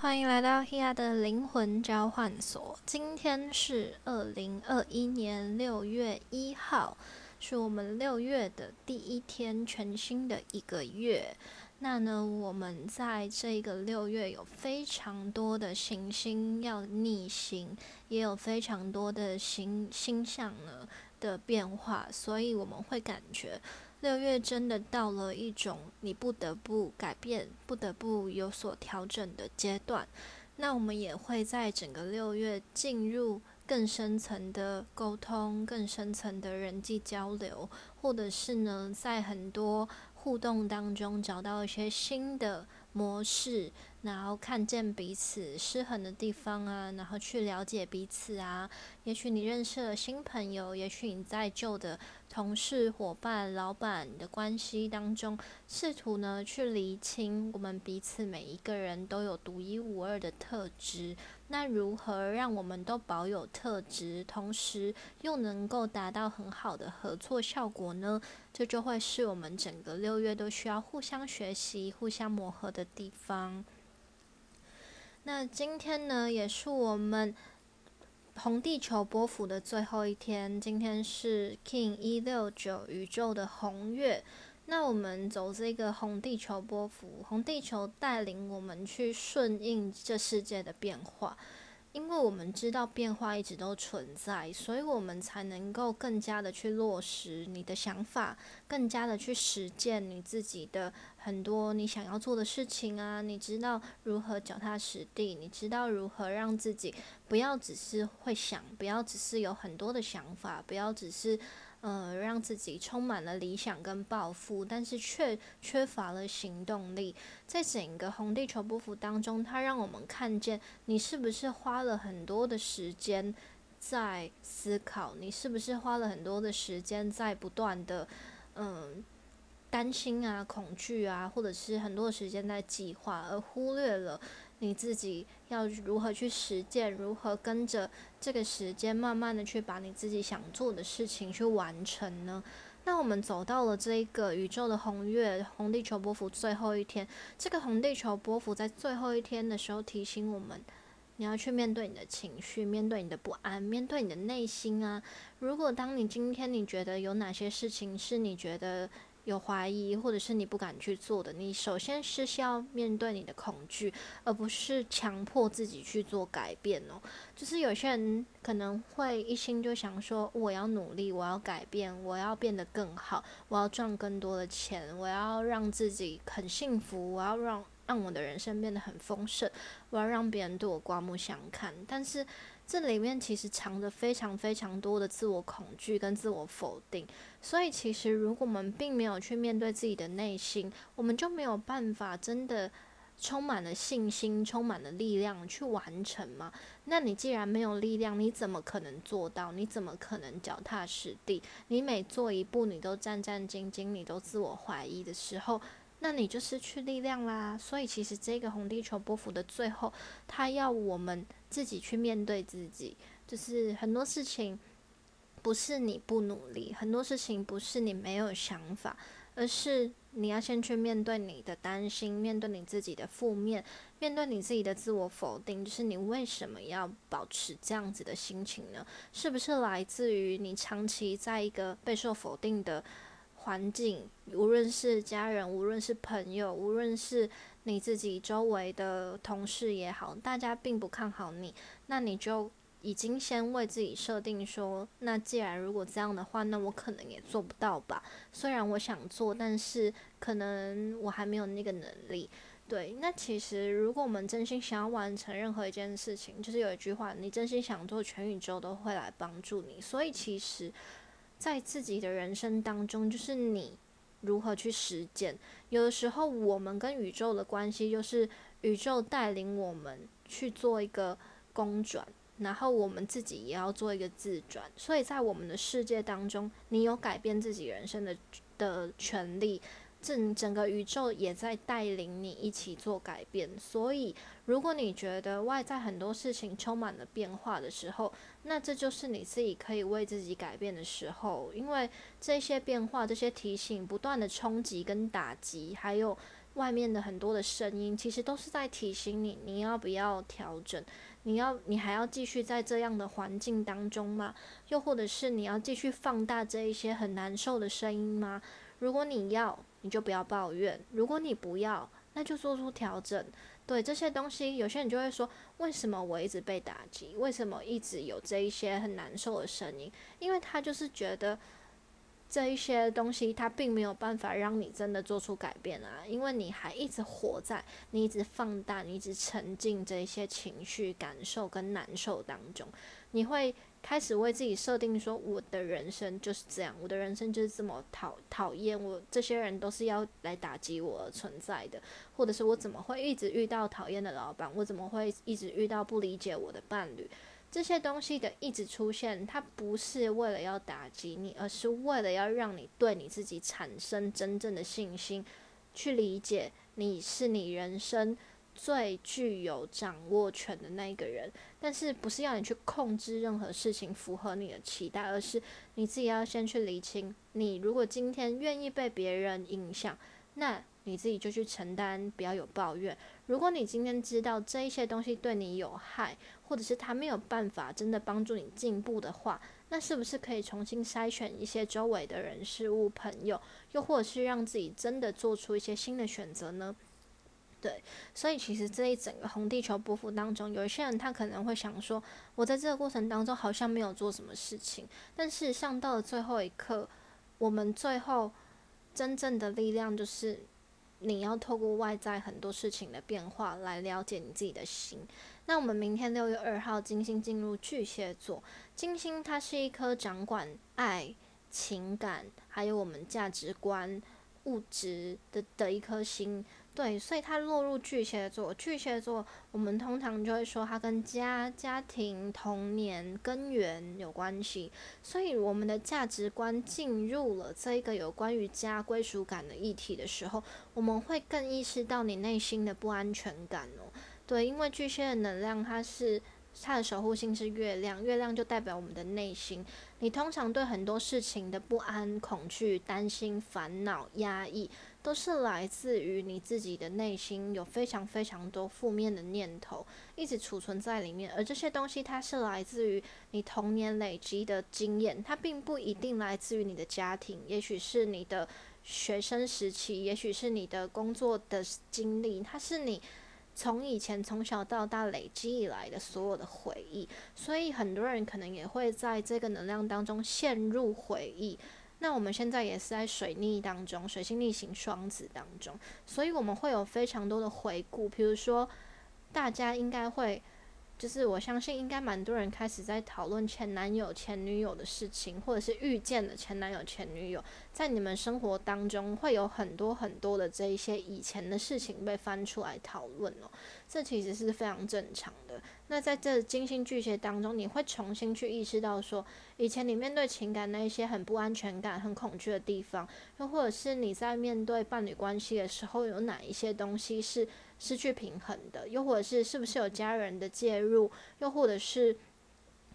欢迎来到 Hea 的灵魂交换所。今天是二零二一年六月一号，是我们六月的第一天，全新的一个月。那呢，我们在这个六月有非常多的行星要逆行，也有非常多的星星象呢的变化，所以我们会感觉六月真的到了一种你不得不改变、不得不有所调整的阶段。那我们也会在整个六月进入更深层的沟通、更深层的人际交流，或者是呢，在很多。互动当中找到一些新的模式，然后看见彼此失衡的地方啊，然后去了解彼此啊。也许你认识了新朋友，也许你在旧的同事、伙伴、老板的关系当中，试图呢去厘清我们彼此每一个人都有独一无二的特质。那如何让我们都保有特质，同时又能够达到很好的合作效果呢？这就会是我们整个六月都需要互相学习、互相磨合的地方。那今天呢，也是我们红地球波幅的最后一天。今天是 King 一六九宇宙的红月。那我们走这个红地球波幅，红地球带领我们去顺应这世界的变化，因为我们知道变化一直都存在，所以我们才能够更加的去落实你的想法，更加的去实践你自己的很多你想要做的事情啊！你知道如何脚踏实地，你知道如何让自己不要只是会想，不要只是有很多的想法，不要只是。呃，让自己充满了理想跟抱负，但是却缺乏了行动力。在整个红地球波幅当中，它让我们看见你是不是花了很多的时间在思考，你是不是花了很多的时间在不断的嗯担心啊、恐惧啊，或者是很多时间在计划，而忽略了。你自己要如何去实践？如何跟着这个时间，慢慢的去把你自己想做的事情去完成呢？那我们走到了这一个宇宙的红月红地球波幅最后一天，这个红地球波幅在最后一天的时候提醒我们，你要去面对你的情绪，面对你的不安，面对你的内心啊。如果当你今天你觉得有哪些事情是你觉得。有怀疑，或者是你不敢去做的，你首先是需要面对你的恐惧，而不是强迫自己去做改变哦。就是有些人可能会一心就想说，我要努力，我要改变，我要变得更好，我要赚更多的钱，我要让自己很幸福，我要让让我的人生变得很丰盛，我要让别人对我刮目相看。但是这里面其实藏着非常非常多的自我恐惧跟自我否定，所以其实如果我们并没有去面对自己的内心，我们就没有办法真的充满了信心、充满了力量去完成嘛？那你既然没有力量，你怎么可能做到？你怎么可能脚踏实地？你每做一步，你都战战兢兢，你都自我怀疑的时候。那你就失去力量啦。所以其实这个红地球波幅的最后，他要我们自己去面对自己，就是很多事情不是你不努力，很多事情不是你没有想法，而是你要先去面对你的担心，面对你自己的负面，面对你自己的自我否定。就是你为什么要保持这样子的心情呢？是不是来自于你长期在一个备受否定的？环境，无论是家人，无论是朋友，无论是你自己周围的同事也好，大家并不看好你，那你就已经先为自己设定说，那既然如果这样的话，那我可能也做不到吧。虽然我想做，但是可能我还没有那个能力。对，那其实如果我们真心想要完成任何一件事情，就是有一句话，你真心想做，全宇宙都会来帮助你。所以其实。在自己的人生当中，就是你如何去实践。有的时候，我们跟宇宙的关系就是宇宙带领我们去做一个公转，然后我们自己也要做一个自转。所以在我们的世界当中，你有改变自己人生的的权利。整整个宇宙也在带领你一起做改变，所以如果你觉得外在很多事情充满了变化的时候，那这就是你自己可以为自己改变的时候。因为这些变化、这些提醒、不断的冲击跟打击，还有外面的很多的声音，其实都是在提醒你，你要不要调整？你要，你还要继续在这样的环境当中吗？又或者是你要继续放大这一些很难受的声音吗？如果你要，你就不要抱怨；如果你不要，那就做出调整。对这些东西，有些人就会说：为什么我一直被打击？为什么一直有这一些很难受的声音？因为他就是觉得。这一些东西，他并没有办法让你真的做出改变啊，因为你还一直活在，你一直放大，你一直沉浸这些情绪、感受跟难受当中，你会开始为自己设定说，我的人生就是这样，我的人生就是这么讨讨厌，我这些人都是要来打击我而存在的，或者是我怎么会一直遇到讨厌的老板，我怎么会一直遇到不理解我的伴侣？这些东西的一直出现，它不是为了要打击你，而是为了要让你对你自己产生真正的信心，去理解你是你人生最具有掌握权的那一个人。但是不是要你去控制任何事情符合你的期待，而是你自己要先去理清。你如果今天愿意被别人影响，那你自己就去承担，不要有抱怨。如果你今天知道这一些东西对你有害，或者是他没有办法真的帮助你进步的话，那是不是可以重新筛选一些周围的人事物、朋友，又或者是让自己真的做出一些新的选择呢？对，所以其实这一整个红地球波幅当中，有一些人他可能会想说，我在这个过程当中好像没有做什么事情，但事实上到了最后一刻，我们最后真正的力量就是。你要透过外在很多事情的变化来了解你自己的心。那我们明天六月二号，金星进入巨蟹座。金星它是一颗掌管爱、情感，还有我们价值观、物质的的一颗星。对，所以它落入巨蟹座。巨蟹座，我们通常就会说它跟家、家庭、童年、根源有关系。所以我们的价值观进入了这一个有关于家归属感的议题的时候，我们会更意识到你内心的不安全感哦。对，因为巨蟹的能量，它是它的守护星是月亮，月亮就代表我们的内心。你通常对很多事情的不安、恐惧、担心、烦恼、压抑。都是来自于你自己的内心有非常非常多负面的念头一直储存在里面，而这些东西它是来自于你童年累积的经验，它并不一定来自于你的家庭，也许是你的学生时期，也许是你的工作的经历，它是你从以前从小到大累积以来的所有的回忆，所以很多人可能也会在这个能量当中陷入回忆。那我们现在也是在水逆当中，水星逆行双子当中，所以我们会有非常多的回顾。比如说，大家应该会，就是我相信应该蛮多人开始在讨论前男友、前女友的事情，或者是遇见了前男友、前女友，在你们生活当中会有很多很多的这一些以前的事情被翻出来讨论哦。这其实是非常正常的。那在这金星巨蟹当中，你会重新去意识到说，以前你面对情感那一些很不安全感、很恐惧的地方，又或者是你在面对伴侣关系的时候，有哪一些东西是失去平衡的，又或者是是不是有家人的介入，又或者是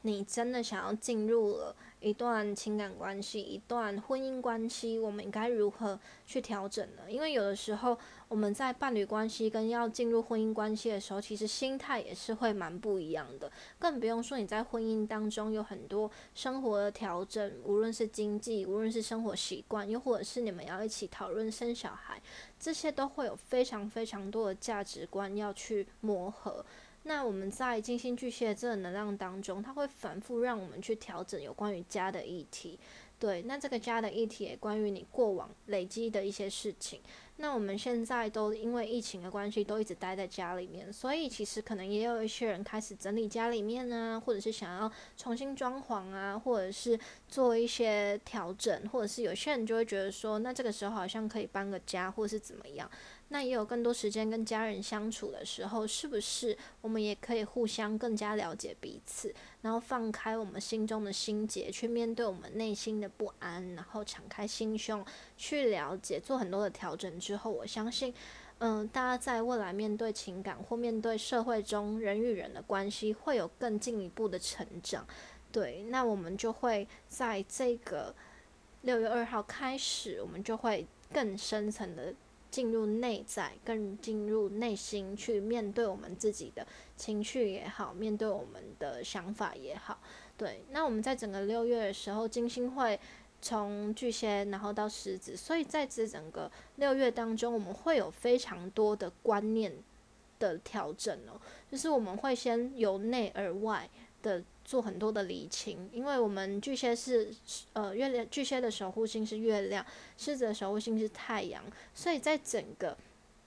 你真的想要进入了。一段情感关系，一段婚姻关系，我们应该如何去调整呢？因为有的时候我们在伴侣关系跟要进入婚姻关系的时候，其实心态也是会蛮不一样的。更不用说你在婚姻当中有很多生活的调整，无论是经济，无论是生活习惯，又或者是你们要一起讨论生小孩，这些都会有非常非常多的价值观要去磨合。那我们在金星巨蟹这能量当中，它会反复让我们去调整有关于家的议题。对，那这个家的议题也关于你过往累积的一些事情。那我们现在都因为疫情的关系，都一直待在家里面，所以其实可能也有一些人开始整理家里面啊，或者是想要重新装潢啊，或者是做一些调整，或者是有些人就会觉得说，那这个时候好像可以搬个家，或者是怎么样。那也有更多时间跟家人相处的时候，是不是我们也可以互相更加了解彼此，然后放开我们心中的心结，去面对我们内心的不安，然后敞开心胸去了解，做很多的调整之后，我相信，嗯，大家在未来面对情感或面对社会中人与人的关系，会有更进一步的成长。对，那我们就会在这个六月二号开始，我们就会更深层的。进入内在，更进入内心去面对我们自己的情绪也好，面对我们的想法也好。对，那我们在整个六月的时候，金星会从巨蟹然后到狮子，所以在这整个六月当中，我们会有非常多的观念的调整哦，就是我们会先由内而外的。做很多的理清，因为我们巨蟹是呃月亮，巨蟹的守护星是月亮，狮子的守护星是太阳，所以在整个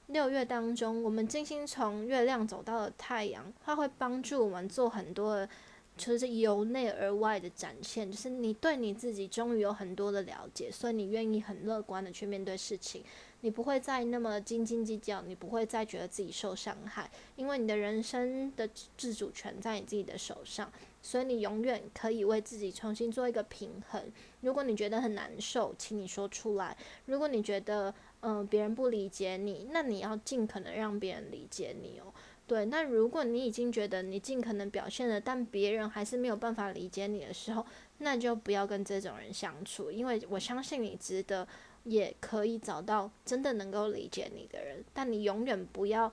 六月当中，我们金星从月亮走到了太阳，它会帮助我们做很多，就是由内而外的展现，就是你对你自己终于有很多的了解，所以你愿意很乐观的去面对事情，你不会再那么斤斤计较，你不会再觉得自己受伤害，因为你的人生的自主权在你自己的手上。所以你永远可以为自己重新做一个平衡。如果你觉得很难受，请你说出来。如果你觉得嗯别人不理解你，那你要尽可能让别人理解你哦。对，那如果你已经觉得你尽可能表现了，但别人还是没有办法理解你的时候，那就不要跟这种人相处，因为我相信你值得，也可以找到真的能够理解你的人。但你永远不要。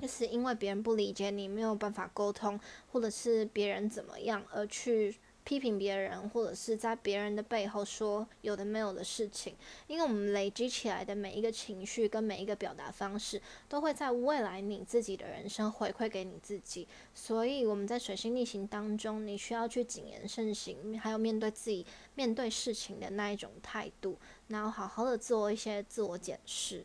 就是因为别人不理解你，没有办法沟通，或者是别人怎么样而去批评别人，或者是在别人的背后说有的没有的事情。因为我们累积起来的每一个情绪跟每一个表达方式，都会在未来你自己的人生回馈给你自己。所以我们在水星逆行当中，你需要去谨言慎行，还有面对自己面对事情的那一种态度，然后好好的做一些自我检视。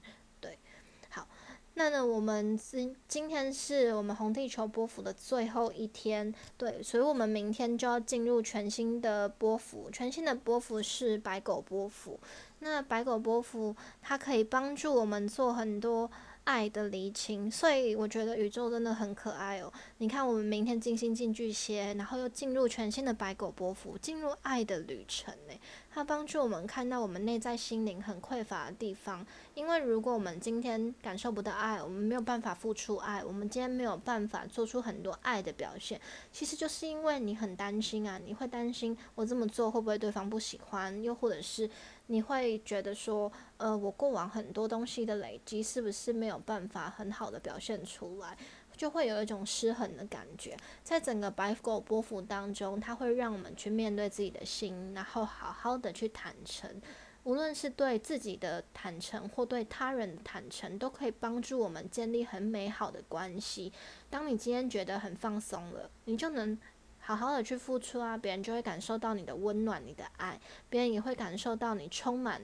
那呢，我们今今天是我们红地球波幅的最后一天，对，所以我们明天就要进入全新的波幅，全新的波幅是白狗波幅。那白狗波幅它可以帮助我们做很多。爱的离情，所以我觉得宇宙真的很可爱哦。你看，我们明天金星进巨蟹，然后又进入全新的白狗波幅，进入爱的旅程呢。它帮助我们看到我们内在心灵很匮乏的地方。因为如果我们今天感受不到爱，我们没有办法付出爱，我们今天没有办法做出很多爱的表现，其实就是因为你很担心啊，你会担心我这么做会不会对方不喜欢，又或者是。你会觉得说，呃，我过往很多东西的累积是不是没有办法很好的表现出来，就会有一种失衡的感觉。在整个白狗波幅当中，它会让我们去面对自己的心，然后好好的去坦诚，无论是对自己的坦诚或对他人坦诚，都可以帮助我们建立很美好的关系。当你今天觉得很放松了，你就能。好好的去付出啊，别人就会感受到你的温暖、你的爱，别人也会感受到你充满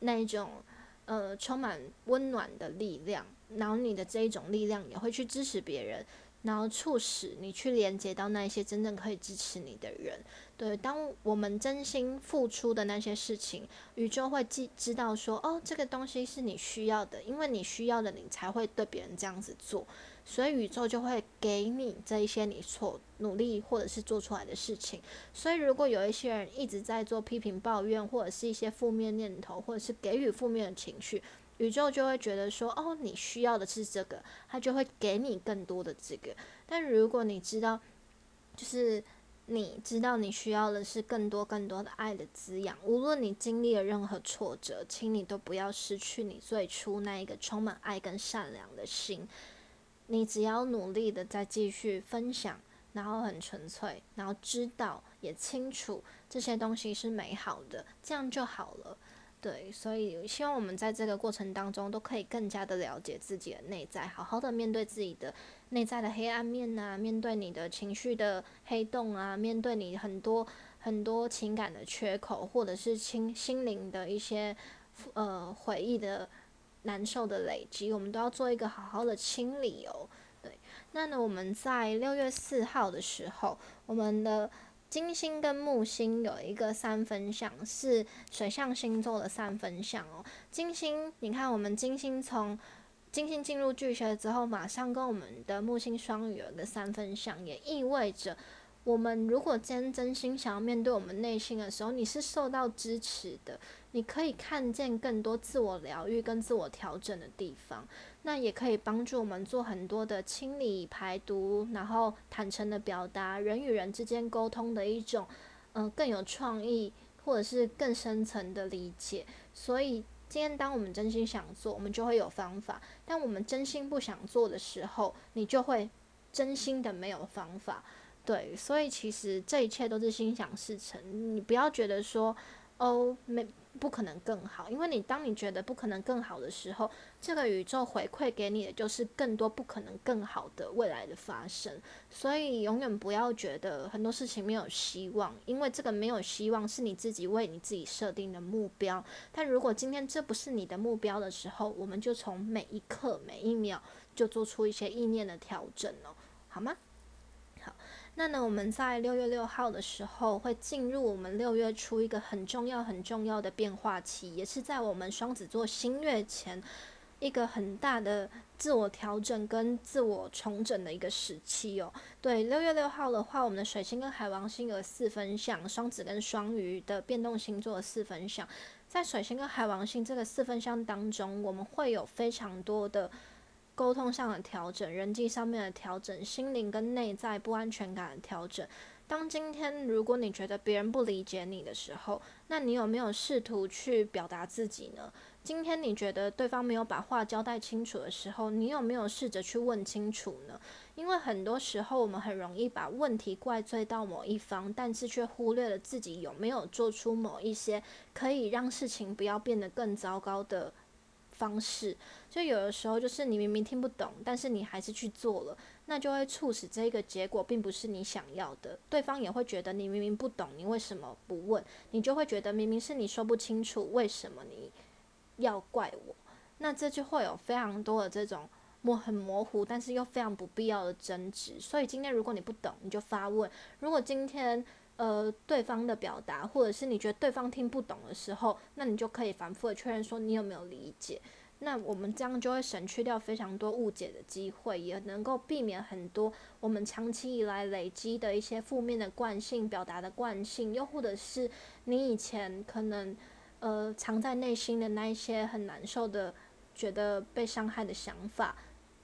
那一种呃充满温暖的力量，然后你的这一种力量也会去支持别人，然后促使你去连接到那一些真正可以支持你的人。对，当我们真心付出的那些事情，宇宙会记知道说，哦，这个东西是你需要的，因为你需要的，你才会对别人这样子做。所以宇宙就会给你这一些你所努力或者是做出来的事情。所以如果有一些人一直在做批评、抱怨，或者是一些负面念头，或者是给予负面的情绪，宇宙就会觉得说：“哦，你需要的是这个，它就会给你更多的这个。”但如果你知道，就是你知道你需要的是更多更多的爱的滋养，无论你经历了任何挫折，请你都不要失去你最初那一个充满爱跟善良的心。你只要努力的再继续分享，然后很纯粹，然后知道也清楚这些东西是美好的，这样就好了。对，所以希望我们在这个过程当中都可以更加的了解自己的内在，好好的面对自己的内在的黑暗面呐，面对你的情绪的黑洞啊，面对你很多很多情感的缺口，或者是心心灵的一些呃回忆的。难受的累积，我们都要做一个好好的清理哦。对，那呢，我们在六月四号的时候，我们的金星跟木星有一个三分相，是水象星座的三分相哦。金星，你看，我们金星从金星进入巨蟹之后，马上跟我们的木星双鱼有一个三分相，也意味着。我们如果真真心想要面对我们内心的时候，你是受到支持的，你可以看见更多自我疗愈跟自我调整的地方，那也可以帮助我们做很多的清理排毒，然后坦诚的表达人与人之间沟通的一种，嗯，更有创意或者是更深层的理解。所以今天当我们真心想做，我们就会有方法；但我们真心不想做的时候，你就会真心的没有方法。对，所以其实这一切都是心想事成。你不要觉得说，哦，没。不可能更好，因为你当你觉得不可能更好的时候，这个宇宙回馈给你的就是更多不可能更好的未来的发生。所以永远不要觉得很多事情没有希望，因为这个没有希望是你自己为你自己设定的目标。但如果今天这不是你的目标的时候，我们就从每一刻每一秒就做出一些意念的调整哦，好吗？那呢，我们在六月六号的时候会进入我们六月初一个很重要、很重要的变化期，也是在我们双子座新月前一个很大的自我调整跟自我重整的一个时期哦。对，六月六号的话，我们的水星跟海王星有四分相，双子跟双鱼的变动星座四分相，在水星跟海王星这个四分相当中，我们会有非常多的。沟通上的调整，人际上面的调整，心灵跟内在不安全感的调整。当今天如果你觉得别人不理解你的时候，那你有没有试图去表达自己呢？今天你觉得对方没有把话交代清楚的时候，你有没有试着去问清楚呢？因为很多时候我们很容易把问题怪罪到某一方，但是却忽略了自己有没有做出某一些可以让事情不要变得更糟糕的。方式，就有的时候就是你明明听不懂，但是你还是去做了，那就会促使这个结果并不是你想要的。对方也会觉得你明明不懂，你为什么不问？你就会觉得明明是你说不清楚，为什么你要怪我？那这就会有非常多的这种模很模糊，但是又非常不必要的争执。所以今天如果你不懂，你就发问；如果今天呃对方的表达，或者是你觉得对方听不懂的时候，那你就可以反复的确认说你有没有理解。那我们这样就会省去掉非常多误解的机会，也能够避免很多我们长期以来累积的一些负面的惯性表达的惯性，又或者是你以前可能呃藏在内心的那一些很难受的、觉得被伤害的想法，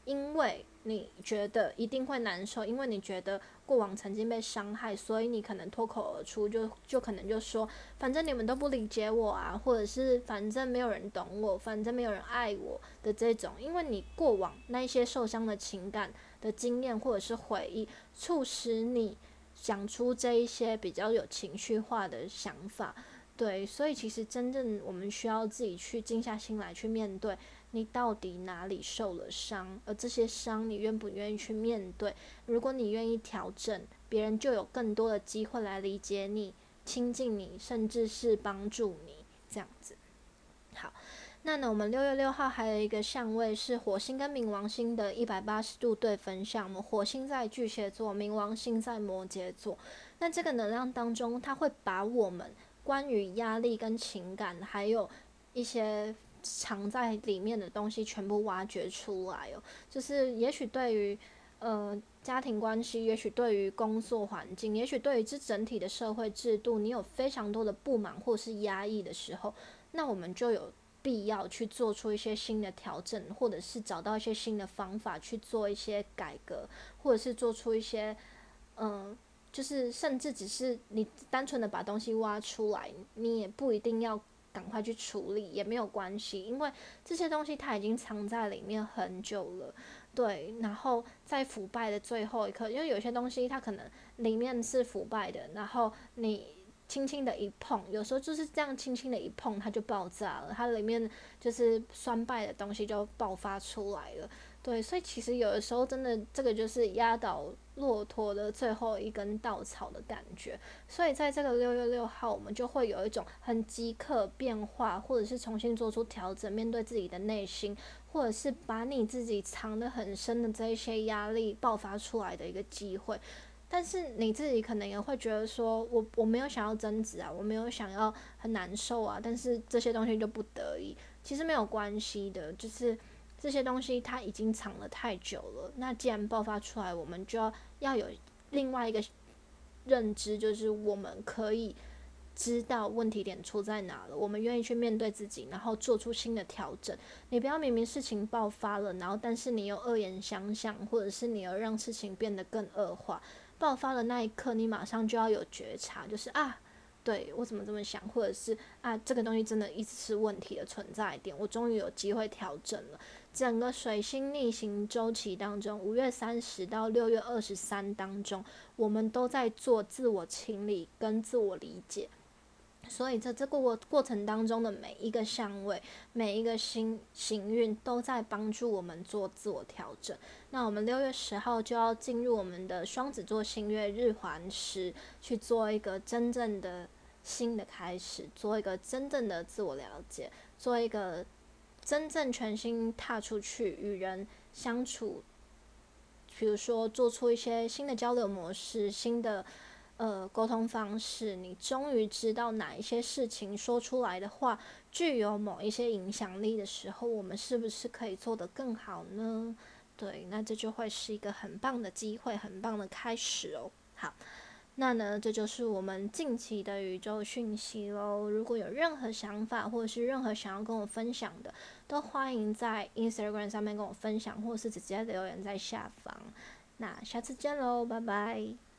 因为你觉得一定会难受，因为你觉得。过往曾经被伤害，所以你可能脱口而出，就就可能就说，反正你们都不理解我啊，或者是反正没有人懂我，反正没有人爱我的这种，因为你过往那一些受伤的情感的经验或者是回忆，促使你讲出这一些比较有情绪化的想法，对，所以其实真正我们需要自己去静下心来去面对。你到底哪里受了伤？而这些伤，你愿不愿意去面对？如果你愿意调整，别人就有更多的机会来理解你、亲近你，甚至是帮助你这样子。好，那呢，我们六月六号还有一个相位是火星跟冥王星的一百八十度对分相，我们火星在巨蟹座，冥王星在摩羯座。那这个能量当中，它会把我们关于压力跟情感，还有一些。藏在里面的东西全部挖掘出来哦，就是也许对于呃家庭关系，也许对于工作环境，也许对于这整体的社会制度，你有非常多的不满或是压抑的时候，那我们就有必要去做出一些新的调整，或者是找到一些新的方法去做一些改革，或者是做出一些嗯，就是甚至只是你单纯的把东西挖出来，你也不一定要。赶快去处理也没有关系，因为这些东西它已经藏在里面很久了，对。然后在腐败的最后一刻，因为有些东西它可能里面是腐败的，然后你轻轻的一碰，有时候就是这样轻轻的一碰，它就爆炸了，它里面就是酸败的东西就爆发出来了。对，所以其实有的时候真的这个就是压倒骆驼的最后一根稻草的感觉。所以在这个六月六号，我们就会有一种很即刻变化，或者是重新做出调整，面对自己的内心，或者是把你自己藏得很深的这一些压力爆发出来的一个机会。但是你自己可能也会觉得说，我我没有想要争执啊，我没有想要很难受啊，但是这些东西就不得已，其实没有关系的，就是。这些东西它已经藏了太久了，那既然爆发出来，我们就要要有另外一个认知，就是我们可以知道问题点出在哪了，我们愿意去面对自己，然后做出新的调整。你不要明明事情爆发了，然后但是你又恶言相向，或者是你要让事情变得更恶化。爆发的那一刻，你马上就要有觉察，就是啊，对我怎么这么想，或者是啊，这个东西真的一直是问题的存在点，我终于有机会调整了。整个水星逆行周期当中，五月三十到六月二十三当中，我们都在做自我清理跟自我理解。所以在这个过过程当中的每一个相位，每一个星行运，都在帮助我们做自我调整。那我们六月十号就要进入我们的双子座星月日环食，去做一个真正的新的开始，做一个真正的自我了解，做一个真正全新踏出去与人相处，比如说做出一些新的交流模式，新的。呃，沟通方式，你终于知道哪一些事情说出来的话具有某一些影响力的时候，我们是不是可以做得更好呢？对，那这就会是一个很棒的机会，很棒的开始哦。好，那呢，这就是我们近期的宇宙讯息喽。如果有任何想法，或者是任何想要跟我分享的，都欢迎在 Instagram 上面跟我分享，或是直接留言在下方。那下次见喽，拜拜。